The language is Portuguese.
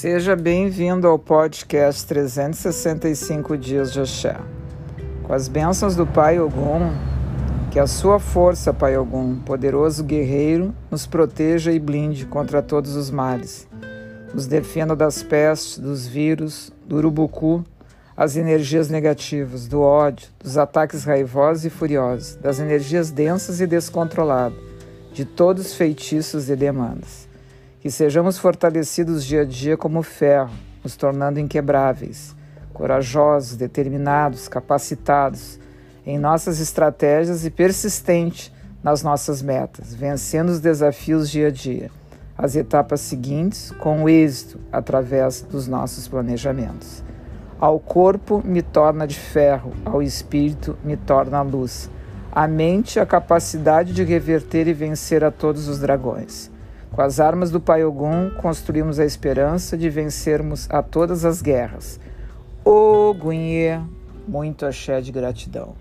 Seja bem-vindo ao podcast 365 Dias de Axé. Com as bênçãos do Pai Ogum, que a sua força, Pai Ogum, poderoso guerreiro, nos proteja e blinde contra todos os males. Nos defenda das pestes, dos vírus, do urubucu, as energias negativas, do ódio, dos ataques raivosos e furiosos, das energias densas e descontroladas, de todos os feitiços e demandas. Que sejamos fortalecidos dia a dia como ferro, nos tornando inquebráveis, corajosos, determinados, capacitados em nossas estratégias e persistentes nas nossas metas, vencendo os desafios dia a dia, as etapas seguintes com êxito através dos nossos planejamentos. Ao corpo me torna de ferro, ao espírito me torna luz. A mente a capacidade de reverter e vencer a todos os dragões. Com as armas do Pai Ogum, construímos a esperança de vencermos a todas as guerras. Ogunhê, muito axé de gratidão.